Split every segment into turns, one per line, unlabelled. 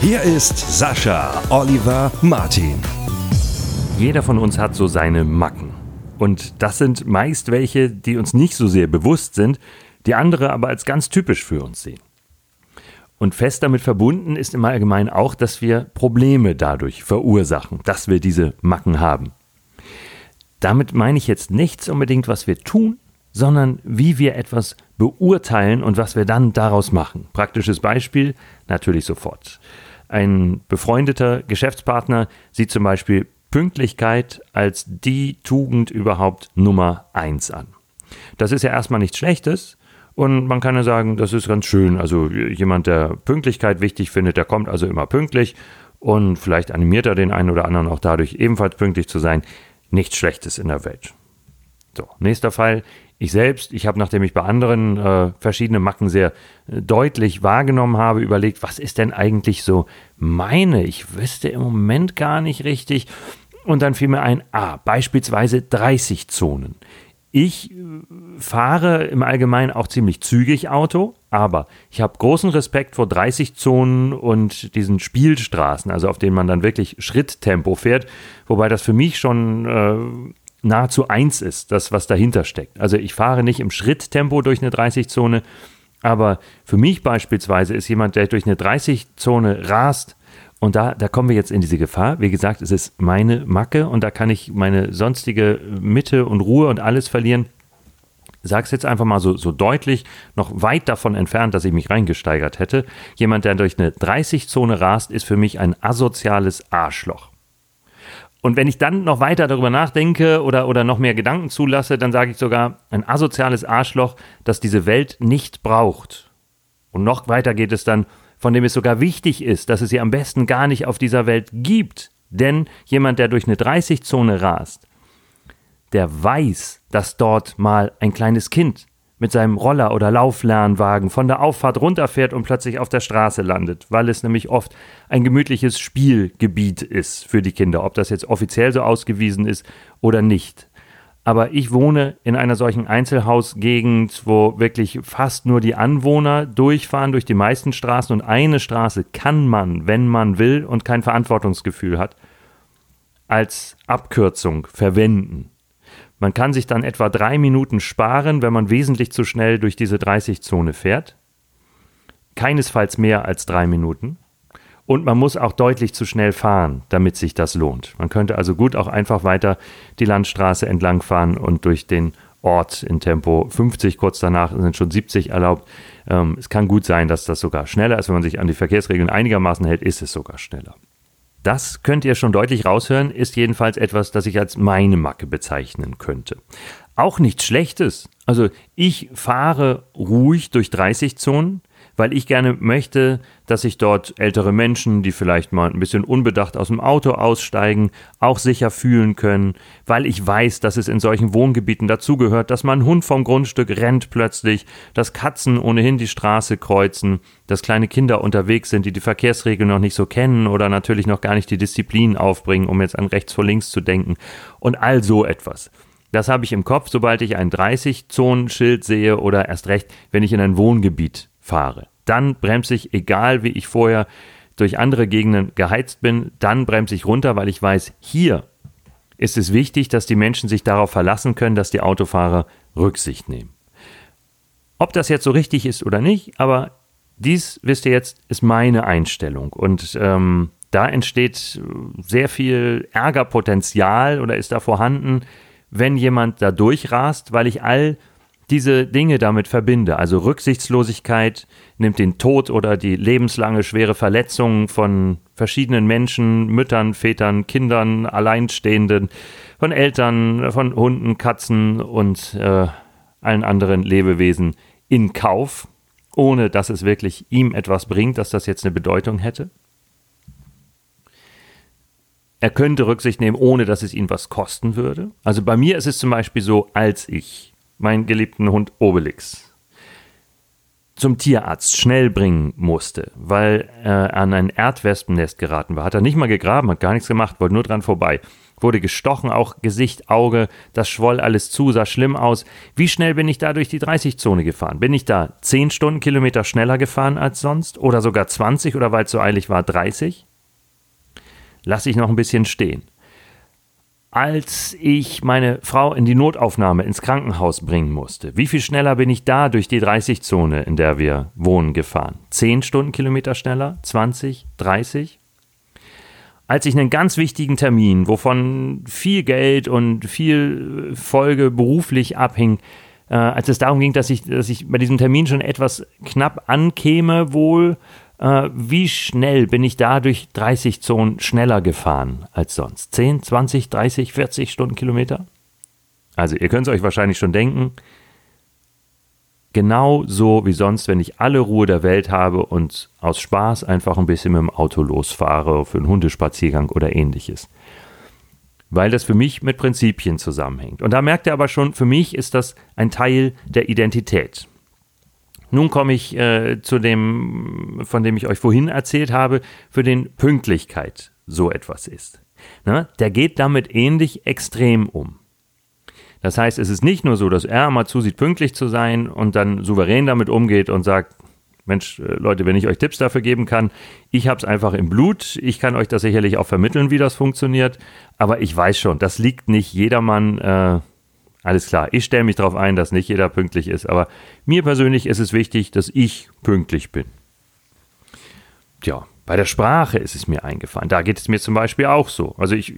Hier ist Sascha Oliver Martin.
Jeder von uns hat so seine Macken. Und das sind meist welche, die uns nicht so sehr bewusst sind, die andere aber als ganz typisch für uns sehen. Und fest damit verbunden ist im Allgemeinen auch, dass wir Probleme dadurch verursachen, dass wir diese Macken haben. Damit meine ich jetzt nichts unbedingt, was wir tun, sondern wie wir etwas beurteilen und was wir dann daraus machen. Praktisches Beispiel, natürlich sofort. Ein befreundeter Geschäftspartner sieht zum Beispiel Pünktlichkeit als die Tugend überhaupt Nummer eins an. Das ist ja erstmal nichts Schlechtes, und man kann ja sagen, das ist ganz schön. Also jemand, der Pünktlichkeit wichtig findet, der kommt also immer pünktlich und vielleicht animiert er den einen oder anderen auch dadurch, ebenfalls pünktlich zu sein. Nichts Schlechtes in der Welt. So, nächster Fall. Ich selbst, ich habe, nachdem ich bei anderen äh, verschiedene Macken sehr äh, deutlich wahrgenommen habe, überlegt, was ist denn eigentlich so meine? Ich wüsste im Moment gar nicht richtig. Und dann fiel mir ein, ah, beispielsweise 30 Zonen. Ich äh, fahre im Allgemeinen auch ziemlich zügig Auto, aber ich habe großen Respekt vor 30 Zonen und diesen Spielstraßen, also auf denen man dann wirklich Schritttempo fährt, wobei das für mich schon äh, nahezu eins ist, das, was dahinter steckt. Also ich fahre nicht im Schritttempo durch eine 30-Zone, aber für mich beispielsweise ist jemand, der durch eine 30-Zone rast, und da, da kommen wir jetzt in diese Gefahr. Wie gesagt, es ist meine Macke und da kann ich meine sonstige Mitte und Ruhe und alles verlieren. Sag's jetzt einfach mal so, so deutlich, noch weit davon entfernt, dass ich mich reingesteigert hätte. Jemand, der durch eine 30-Zone rast, ist für mich ein asoziales Arschloch. Und wenn ich dann noch weiter darüber nachdenke oder, oder noch mehr Gedanken zulasse, dann sage ich sogar ein asoziales Arschloch, das diese Welt nicht braucht. Und noch weiter geht es dann, von dem es sogar wichtig ist, dass es sie am besten gar nicht auf dieser Welt gibt. Denn jemand, der durch eine 30-Zone rast, der weiß, dass dort mal ein kleines Kind mit seinem Roller oder Lauflernwagen von der Auffahrt runterfährt und plötzlich auf der Straße landet, weil es nämlich oft ein gemütliches Spielgebiet ist für die Kinder, ob das jetzt offiziell so ausgewiesen ist oder nicht. Aber ich wohne in einer solchen Einzelhausgegend, wo wirklich fast nur die Anwohner durchfahren durch die meisten Straßen und eine Straße kann man, wenn man will und kein Verantwortungsgefühl hat, als Abkürzung verwenden. Man kann sich dann etwa drei Minuten sparen, wenn man wesentlich zu schnell durch diese 30-Zone fährt. Keinesfalls mehr als drei Minuten. Und man muss auch deutlich zu schnell fahren, damit sich das lohnt. Man könnte also gut auch einfach weiter die Landstraße entlang fahren und durch den Ort in Tempo 50, kurz danach sind schon 70 erlaubt. Ähm, es kann gut sein, dass das sogar schneller ist. Wenn man sich an die Verkehrsregeln einigermaßen hält, ist es sogar schneller. Das könnt ihr schon deutlich raushören, ist jedenfalls etwas, das ich als meine Macke bezeichnen könnte. Auch nichts Schlechtes. Also ich fahre ruhig durch 30 Zonen, weil ich gerne möchte, dass sich dort ältere Menschen, die vielleicht mal ein bisschen unbedacht aus dem Auto aussteigen, auch sicher fühlen können, weil ich weiß, dass es in solchen Wohngebieten dazugehört, dass man Hund vom Grundstück rennt plötzlich, dass Katzen ohnehin die Straße kreuzen, dass kleine Kinder unterwegs sind, die die Verkehrsregeln noch nicht so kennen oder natürlich noch gar nicht die Disziplin aufbringen, um jetzt an rechts vor links zu denken und all so etwas. Das habe ich im Kopf, sobald ich ein 30-Zonen-Schild sehe oder erst recht, wenn ich in ein Wohngebiet fahre. Dann bremse ich, egal wie ich vorher durch andere Gegenden geheizt bin, dann bremse ich runter, weil ich weiß, hier ist es wichtig, dass die Menschen sich darauf verlassen können, dass die Autofahrer Rücksicht nehmen. Ob das jetzt so richtig ist oder nicht, aber dies, wisst ihr jetzt, ist meine Einstellung. Und ähm, da entsteht sehr viel Ärgerpotenzial oder ist da vorhanden, wenn jemand da durchrast, weil ich all diese Dinge damit verbinde. Also Rücksichtslosigkeit nimmt den Tod oder die lebenslange schwere Verletzung von verschiedenen Menschen, Müttern, Vätern, Kindern, Alleinstehenden, von Eltern, von Hunden, Katzen und äh, allen anderen Lebewesen in Kauf. ohne dass es wirklich ihm etwas bringt, dass das jetzt eine Bedeutung hätte. Er könnte Rücksicht nehmen, ohne dass es ihn was kosten würde. Also bei mir ist es zum Beispiel so, als ich meinen geliebten Hund Obelix zum Tierarzt schnell bringen musste, weil er an ein Erdwespennest geraten war. Hat er nicht mal gegraben, hat gar nichts gemacht, wollte nur dran vorbei. Wurde gestochen, auch Gesicht, Auge, das schwoll alles zu, sah schlimm aus. Wie schnell bin ich da durch die 30-Zone gefahren? Bin ich da 10 Stundenkilometer schneller gefahren als sonst? Oder sogar 20 oder weil es so eilig war 30? Lass ich noch ein bisschen stehen als ich meine Frau in die Notaufnahme ins Krankenhaus bringen musste. Wie viel schneller bin ich da durch die 30-Zone, in der wir wohnen, gefahren? 10 Stundenkilometer schneller? 20? 30? Als ich einen ganz wichtigen Termin, wovon viel Geld und viel Folge beruflich abhing, äh, als es darum ging, dass ich, dass ich bei diesem Termin schon etwas knapp ankäme, wohl, äh, wie schnell bin ich da durch 30 Zonen schneller gefahren als sonst? 10, 20, 30, 40 Stundenkilometer? Also ihr könnt es euch wahrscheinlich schon denken, genau so wie sonst, wenn ich alle Ruhe der Welt habe und aus Spaß einfach ein bisschen mit dem Auto losfahre für einen Hundespaziergang oder ähnliches. Weil das für mich mit Prinzipien zusammenhängt. Und da merkt ihr aber schon, für mich ist das ein Teil der Identität. Nun komme ich äh, zu dem, von dem ich euch vorhin erzählt habe, für den Pünktlichkeit so etwas ist. Na, der geht damit ähnlich extrem um. Das heißt, es ist nicht nur so, dass er mal zusieht, pünktlich zu sein und dann souverän damit umgeht und sagt, Mensch, äh, Leute, wenn ich euch Tipps dafür geben kann, ich habe es einfach im Blut. Ich kann euch das sicherlich auch vermitteln, wie das funktioniert. Aber ich weiß schon, das liegt nicht jedermann äh, alles klar, ich stelle mich darauf ein, dass nicht jeder pünktlich ist, aber mir persönlich ist es wichtig, dass ich pünktlich bin. Tja, bei der Sprache ist es mir eingefallen. Da geht es mir zum Beispiel auch so. Also ich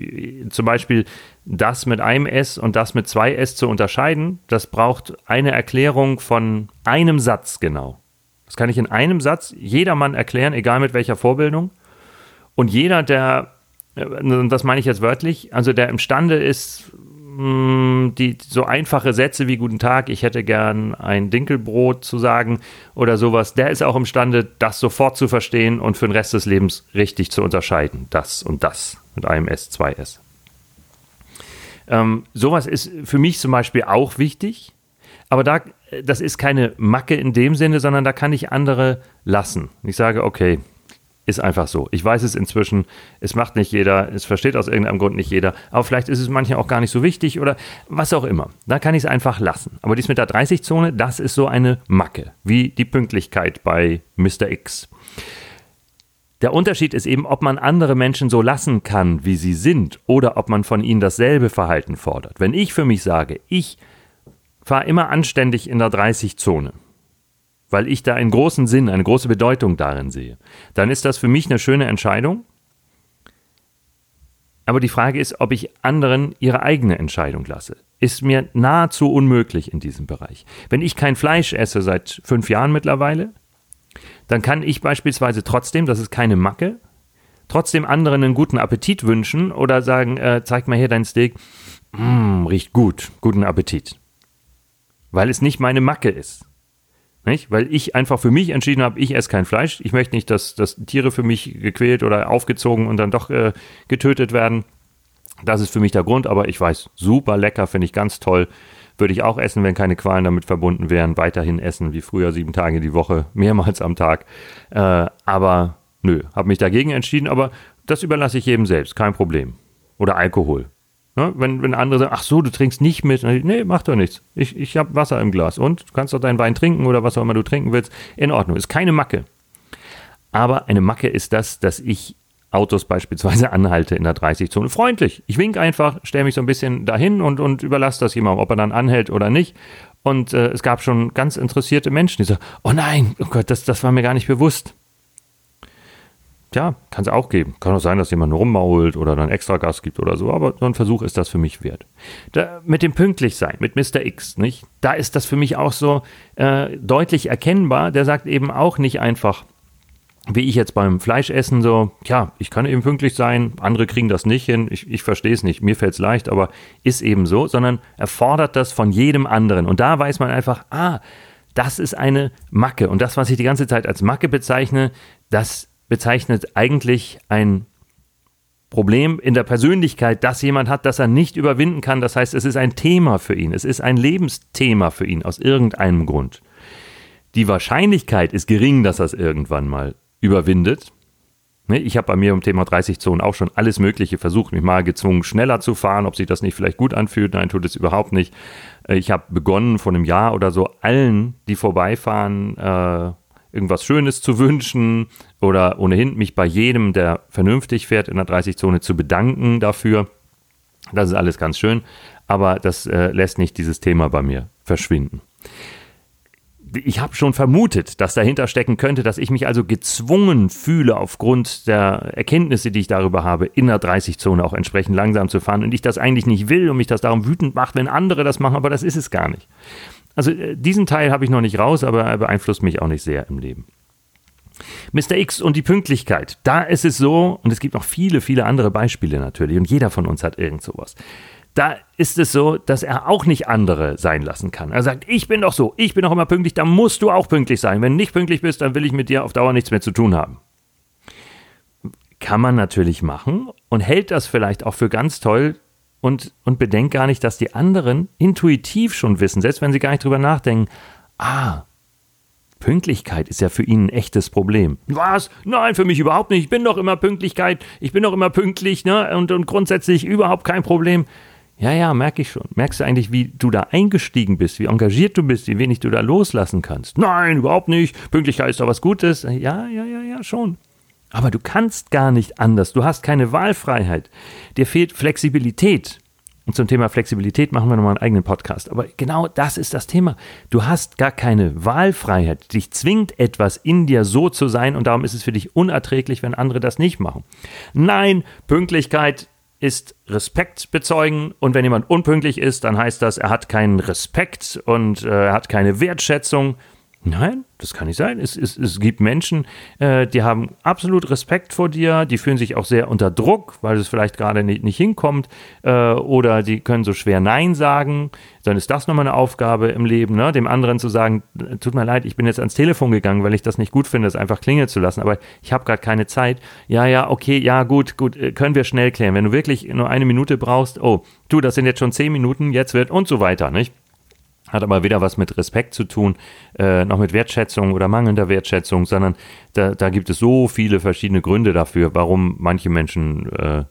zum Beispiel das mit einem S und das mit zwei S zu unterscheiden, das braucht eine Erklärung von einem Satz genau. Das kann ich in einem Satz jedermann erklären, egal mit welcher Vorbildung. Und jeder, der, äh, das meine ich jetzt wörtlich, also der imstande ist, Mm, die so einfache Sätze wie Guten Tag, ich hätte gern ein Dinkelbrot zu sagen oder sowas, der ist auch imstande, das sofort zu verstehen und für den Rest des Lebens richtig zu unterscheiden. Das und das mit einem S, zwei S. Ähm, sowas ist für mich zum Beispiel auch wichtig, aber da, das ist keine Macke in dem Sinne, sondern da kann ich andere lassen. Ich sage, okay, ist einfach so. Ich weiß es inzwischen, es macht nicht jeder, es versteht aus irgendeinem Grund nicht jeder, aber vielleicht ist es manchen auch gar nicht so wichtig oder was auch immer. Da kann ich es einfach lassen. Aber dies mit der 30-Zone, das ist so eine Macke, wie die Pünktlichkeit bei Mr. X. Der Unterschied ist eben, ob man andere Menschen so lassen kann, wie sie sind, oder ob man von ihnen dasselbe Verhalten fordert. Wenn ich für mich sage, ich fahre immer anständig in der 30-Zone, weil ich da einen großen Sinn, eine große Bedeutung darin sehe, dann ist das für mich eine schöne Entscheidung. Aber die Frage ist, ob ich anderen ihre eigene Entscheidung lasse. Ist mir nahezu unmöglich in diesem Bereich. Wenn ich kein Fleisch esse seit fünf Jahren mittlerweile, dann kann ich beispielsweise trotzdem, das ist keine Macke, trotzdem anderen einen guten Appetit wünschen oder sagen, äh, zeig mal hier dein Steak, mm, riecht gut, guten Appetit. Weil es nicht meine Macke ist. Nicht? Weil ich einfach für mich entschieden habe, ich esse kein Fleisch. Ich möchte nicht, dass, dass Tiere für mich gequält oder aufgezogen und dann doch äh, getötet werden. Das ist für mich der Grund, aber ich weiß, super lecker, finde ich ganz toll. Würde ich auch essen, wenn keine Qualen damit verbunden wären. Weiterhin essen wie früher, sieben Tage die Woche, mehrmals am Tag. Äh, aber nö, habe mich dagegen entschieden, aber das überlasse ich jedem selbst, kein Problem. Oder Alkohol. Ne? Wenn, wenn andere sagen, ach so, du trinkst nicht mit. Nee, mach doch nichts. Ich, ich habe Wasser im Glas. Und du kannst doch deinen Wein trinken oder was auch immer du trinken willst. In Ordnung. Ist keine Macke. Aber eine Macke ist das, dass ich Autos beispielsweise anhalte in der 30-Zone. Freundlich. Ich wink einfach, stelle mich so ein bisschen dahin und, und überlasse das jemandem, ob er dann anhält oder nicht. Und äh, es gab schon ganz interessierte Menschen, die sagen, oh nein, oh Gott, das, das war mir gar nicht bewusst. Tja, kann es auch geben. Kann auch sein, dass jemand rummault oder dann extra Gas gibt oder so, aber so ein Versuch ist das für mich wert. Da, mit dem Pünktlichsein, mit Mr. X, nicht? Da ist das für mich auch so äh, deutlich erkennbar. Der sagt eben auch nicht einfach, wie ich jetzt beim Fleischessen so, ja, ich kann eben pünktlich sein, andere kriegen das nicht hin, ich, ich verstehe es nicht, mir fällt es leicht, aber ist eben so, sondern er fordert das von jedem anderen. Und da weiß man einfach, ah, Das ist eine Macke. Und das, was ich die ganze Zeit als Macke bezeichne, das bezeichnet eigentlich ein Problem in der Persönlichkeit, das jemand hat, das er nicht überwinden kann. Das heißt, es ist ein Thema für ihn. Es ist ein Lebensthema für ihn aus irgendeinem Grund. Die Wahrscheinlichkeit ist gering, dass er es irgendwann mal überwindet. Ne, ich habe bei mir im Thema 30 Zonen auch schon alles Mögliche versucht, mich mal gezwungen, schneller zu fahren, ob sich das nicht vielleicht gut anfühlt. Nein, tut es überhaupt nicht. Äh, ich habe begonnen, vor einem Jahr oder so allen, die vorbeifahren, äh, irgendwas Schönes zu wünschen oder ohnehin mich bei jedem, der vernünftig fährt in der 30-Zone, zu bedanken dafür. Das ist alles ganz schön, aber das äh, lässt nicht dieses Thema bei mir verschwinden ich habe schon vermutet, dass dahinter stecken könnte, dass ich mich also gezwungen fühle, aufgrund der Erkenntnisse, die ich darüber habe, in der 30-Zone auch entsprechend langsam zu fahren und ich das eigentlich nicht will und mich das darum wütend macht, wenn andere das machen, aber das ist es gar nicht. Also äh, diesen Teil habe ich noch nicht raus, aber er beeinflusst mich auch nicht sehr im Leben. Mr. X und die Pünktlichkeit. Da ist es so, und es gibt noch viele, viele andere Beispiele natürlich, und jeder von uns hat irgend sowas da ist es so, dass er auch nicht andere sein lassen kann. Er sagt, ich bin doch so, ich bin doch immer pünktlich, da musst du auch pünktlich sein. Wenn du nicht pünktlich bist, dann will ich mit dir auf Dauer nichts mehr zu tun haben. Kann man natürlich machen und hält das vielleicht auch für ganz toll und, und bedenkt gar nicht, dass die anderen intuitiv schon wissen, selbst wenn sie gar nicht drüber nachdenken, ah, Pünktlichkeit ist ja für ihn ein echtes Problem. Was? Nein, für mich überhaupt nicht. Ich bin doch immer Pünktlichkeit. Ich bin doch immer pünktlich, ne? Und, und grundsätzlich überhaupt kein Problem. Ja, ja, merke ich schon. Merkst du eigentlich, wie du da eingestiegen bist, wie engagiert du bist, wie wenig du da loslassen kannst? Nein, überhaupt nicht. Pünktlichkeit ist doch was Gutes. Ja, ja, ja, ja, schon. Aber du kannst gar nicht anders. Du hast keine Wahlfreiheit. Dir fehlt Flexibilität. Und zum Thema Flexibilität machen wir nochmal einen eigenen Podcast. Aber genau das ist das Thema. Du hast gar keine Wahlfreiheit. Dich zwingt etwas in dir so zu sein und darum ist es für dich unerträglich, wenn andere das nicht machen. Nein, Pünktlichkeit ist Respekt bezeugen und wenn jemand unpünktlich ist, dann heißt das, er hat keinen Respekt und äh, er hat keine Wertschätzung. Nein, das kann nicht sein. Es, es, es gibt Menschen, äh, die haben absolut Respekt vor dir, die fühlen sich auch sehr unter Druck, weil es vielleicht gerade nicht, nicht hinkommt, äh, oder die können so schwer Nein sagen. Dann ist das nochmal eine Aufgabe im Leben, ne? dem anderen zu sagen, tut mir leid, ich bin jetzt ans Telefon gegangen, weil ich das nicht gut finde, es einfach klingeln zu lassen, aber ich habe gerade keine Zeit. Ja, ja, okay, ja, gut, gut, äh, können wir schnell klären. Wenn du wirklich nur eine Minute brauchst, oh, du, das sind jetzt schon zehn Minuten, jetzt wird und so weiter, nicht? Hat aber weder was mit Respekt zu tun, äh, noch mit Wertschätzung oder mangelnder Wertschätzung, sondern da, da gibt es so viele verschiedene Gründe dafür, warum manche Menschen äh,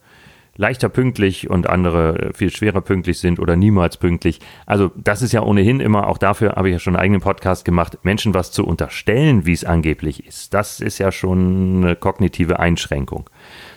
leichter pünktlich und andere viel schwerer pünktlich sind oder niemals pünktlich. Also das ist ja ohnehin immer, auch dafür habe ich ja schon einen eigenen Podcast gemacht, Menschen was zu unterstellen, wie es angeblich ist. Das ist ja schon eine kognitive Einschränkung.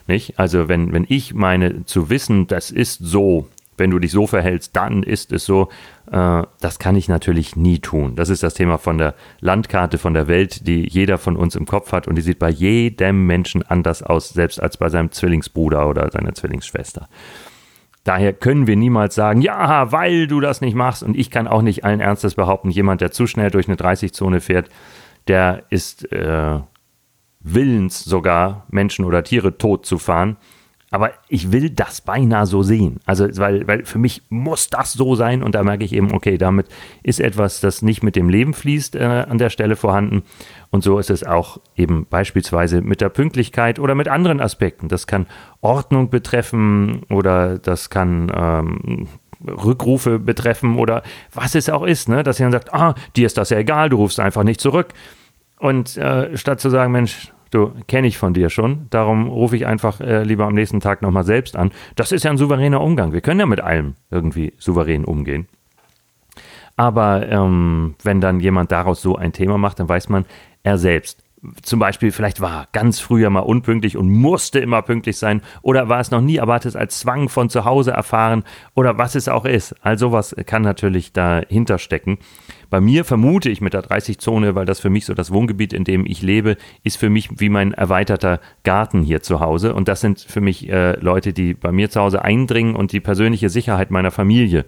Nicht? Also wenn, wenn ich meine zu wissen, das ist so, wenn du dich so verhältst, dann ist es so. Äh, das kann ich natürlich nie tun. Das ist das Thema von der Landkarte von der Welt, die jeder von uns im Kopf hat und die sieht bei jedem Menschen anders aus, selbst als bei seinem Zwillingsbruder oder seiner Zwillingsschwester. Daher können wir niemals sagen, ja, weil du das nicht machst. Und ich kann auch nicht allen Ernstes behaupten, jemand, der zu schnell durch eine 30-Zone fährt, der ist äh, willens sogar, Menschen oder Tiere tot zu fahren. Aber ich will das beinahe so sehen. Also, weil, weil für mich muss das so sein und da merke ich eben, okay, damit ist etwas, das nicht mit dem Leben fließt, äh, an der Stelle vorhanden. Und so ist es auch eben beispielsweise mit der Pünktlichkeit oder mit anderen Aspekten. Das kann Ordnung betreffen oder das kann ähm, Rückrufe betreffen oder was es auch ist, ne? dass jemand sagt, ah, dir ist das ja egal, du rufst einfach nicht zurück. Und äh, statt zu sagen, Mensch, Du, kenne ich von dir schon. Darum rufe ich einfach äh, lieber am nächsten Tag nochmal selbst an. Das ist ja ein souveräner Umgang. Wir können ja mit allem irgendwie souverän umgehen. Aber ähm, wenn dann jemand daraus so ein Thema macht, dann weiß man, er selbst zum Beispiel vielleicht war ganz früher mal unpünktlich und musste immer pünktlich sein oder war es noch nie, aber hat es als Zwang von zu Hause erfahren oder was es auch ist. All sowas kann natürlich dahinter stecken. Bei mir vermute ich mit der 30-Zone, weil das für mich so das Wohngebiet, in dem ich lebe, ist für mich wie mein erweiterter Garten hier zu Hause. Und das sind für mich äh, Leute, die bei mir zu Hause eindringen und die persönliche Sicherheit meiner Familie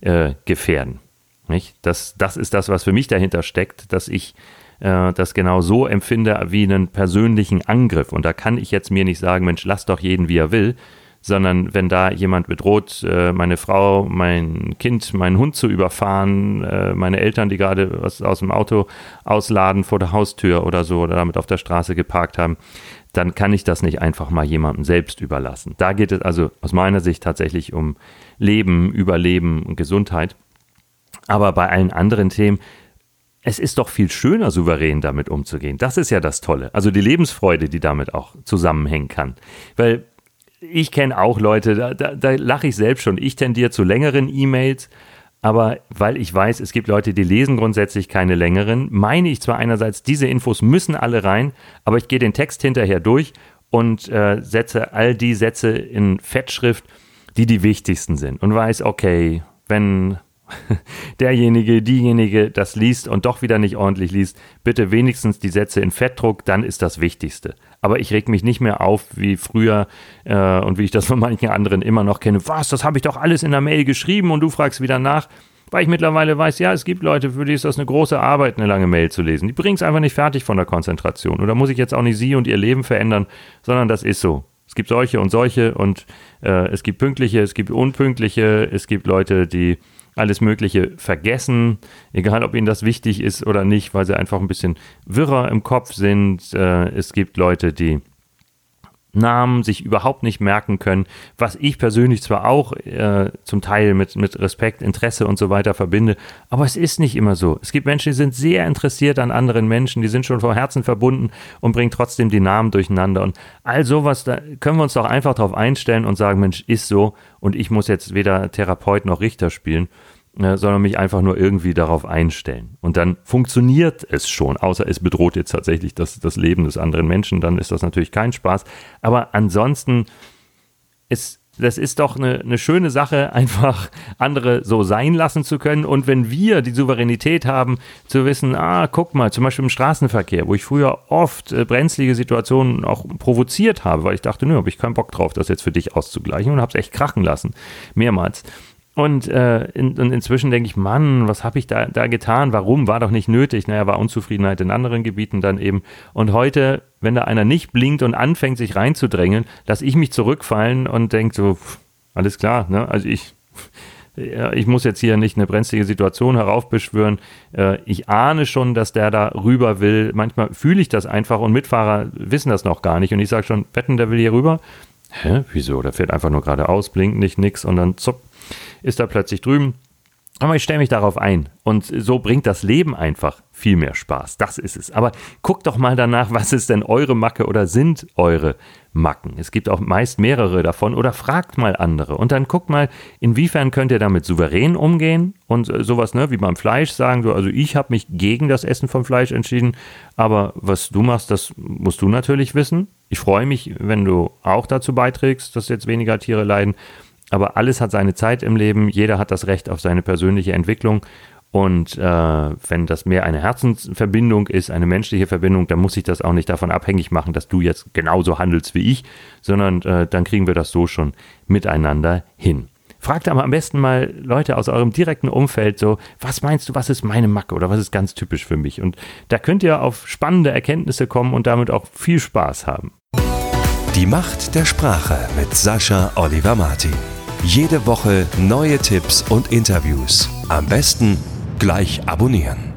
äh, gefährden. Nicht? Das, das ist das, was für mich dahinter steckt, dass ich äh, das genau so empfinde wie einen persönlichen Angriff. Und da kann ich jetzt mir nicht sagen, Mensch, lass doch jeden, wie er will, sondern wenn da jemand bedroht, äh, meine Frau, mein Kind, meinen Hund zu überfahren, äh, meine Eltern, die gerade was aus dem Auto ausladen vor der Haustür oder so oder damit auf der Straße geparkt haben, dann kann ich das nicht einfach mal jemandem selbst überlassen. Da geht es also aus meiner Sicht tatsächlich um Leben, Überleben und Gesundheit. Aber bei allen anderen Themen, es ist doch viel schöner, souverän damit umzugehen. Das ist ja das Tolle. Also die Lebensfreude, die damit auch zusammenhängen kann. Weil ich kenne auch Leute, da, da, da lache ich selbst schon. Ich tendiere zu längeren E-Mails, aber weil ich weiß, es gibt Leute, die lesen grundsätzlich keine längeren, meine ich zwar einerseits, diese Infos müssen alle rein, aber ich gehe den Text hinterher durch und äh, setze all die Sätze in Fettschrift, die die wichtigsten sind und weiß, okay, wenn derjenige, diejenige das liest und doch wieder nicht ordentlich liest, bitte wenigstens die Sätze in Fettdruck, dann ist das Wichtigste. Aber ich reg mich nicht mehr auf wie früher äh, und wie ich das von manchen anderen immer noch kenne. Was, das habe ich doch alles in der Mail geschrieben und du fragst wieder nach. Weil ich mittlerweile weiß, ja, es gibt Leute, für die ist das eine große Arbeit, eine lange Mail zu lesen. Die bringen es einfach nicht fertig von der Konzentration. Oder muss ich jetzt auch nicht sie und ihr Leben verändern, sondern das ist so. Es gibt solche und solche und äh, es gibt pünktliche, es gibt unpünktliche, es gibt Leute, die alles Mögliche vergessen, egal ob ihnen das wichtig ist oder nicht, weil sie einfach ein bisschen wirrer im Kopf sind. Äh, es gibt Leute, die Namen sich überhaupt nicht merken können, was ich persönlich zwar auch äh, zum Teil mit, mit Respekt, Interesse und so weiter verbinde, aber es ist nicht immer so. Es gibt Menschen, die sind sehr interessiert an anderen Menschen, die sind schon vom Herzen verbunden und bringen trotzdem die Namen durcheinander. Und all sowas, da können wir uns doch einfach darauf einstellen und sagen, Mensch, ist so und ich muss jetzt weder Therapeut noch Richter spielen sondern mich einfach nur irgendwie darauf einstellen. Und dann funktioniert es schon, außer es bedroht jetzt tatsächlich das, das Leben des anderen Menschen, dann ist das natürlich kein Spaß. Aber ansonsten ist das ist doch eine, eine schöne Sache, einfach andere so sein lassen zu können. Und wenn wir die Souveränität haben, zu wissen, ah, guck mal, zum Beispiel im Straßenverkehr, wo ich früher oft äh, brenzlige Situationen auch provoziert habe, weil ich dachte, nö, habe ich keinen Bock drauf, das jetzt für dich auszugleichen und habe es echt krachen lassen, mehrmals. Und, äh, in, und inzwischen denke ich, Mann, was habe ich da, da getan? Warum? War doch nicht nötig. Naja, war Unzufriedenheit in anderen Gebieten dann eben. Und heute, wenn da einer nicht blinkt und anfängt, sich reinzudrängeln, lasse ich mich zurückfallen und denke so, pff, alles klar, ne? Also ich, ich muss jetzt hier nicht eine brenzlige Situation heraufbeschwören. Äh, ich ahne schon, dass der da rüber will. Manchmal fühle ich das einfach und Mitfahrer wissen das noch gar nicht. Und ich sage schon, wetten, der will hier rüber. Hä? Wieso? Der fährt einfach nur geradeaus, blinkt nicht, nix und dann zupp, ist er plötzlich drüben. Aber ich stelle mich darauf ein. Und so bringt das Leben einfach viel mehr Spaß. Das ist es. Aber guckt doch mal danach, was ist denn eure Macke oder sind eure Macken? Es gibt auch meist mehrere davon oder fragt mal andere. Und dann guckt mal, inwiefern könnt ihr damit souverän umgehen und äh, sowas, ne, wie beim Fleisch sagen, so, also ich habe mich gegen das Essen von Fleisch entschieden, aber was du machst, das musst du natürlich wissen. Ich freue mich, wenn du auch dazu beiträgst, dass jetzt weniger Tiere leiden. Aber alles hat seine Zeit im Leben, jeder hat das Recht auf seine persönliche Entwicklung. Und äh, wenn das mehr eine Herzensverbindung ist, eine menschliche Verbindung, dann muss ich das auch nicht davon abhängig machen, dass du jetzt genauso handelst wie ich, sondern äh, dann kriegen wir das so schon miteinander hin. Fragt aber am besten mal Leute aus eurem direkten Umfeld so, was meinst du, was ist meine Macke oder was ist ganz typisch für mich? Und da könnt ihr auf spannende Erkenntnisse kommen und damit auch viel Spaß haben.
Die Macht der Sprache mit Sascha Oliver Martin. Jede Woche neue Tipps und Interviews. Am besten gleich abonnieren.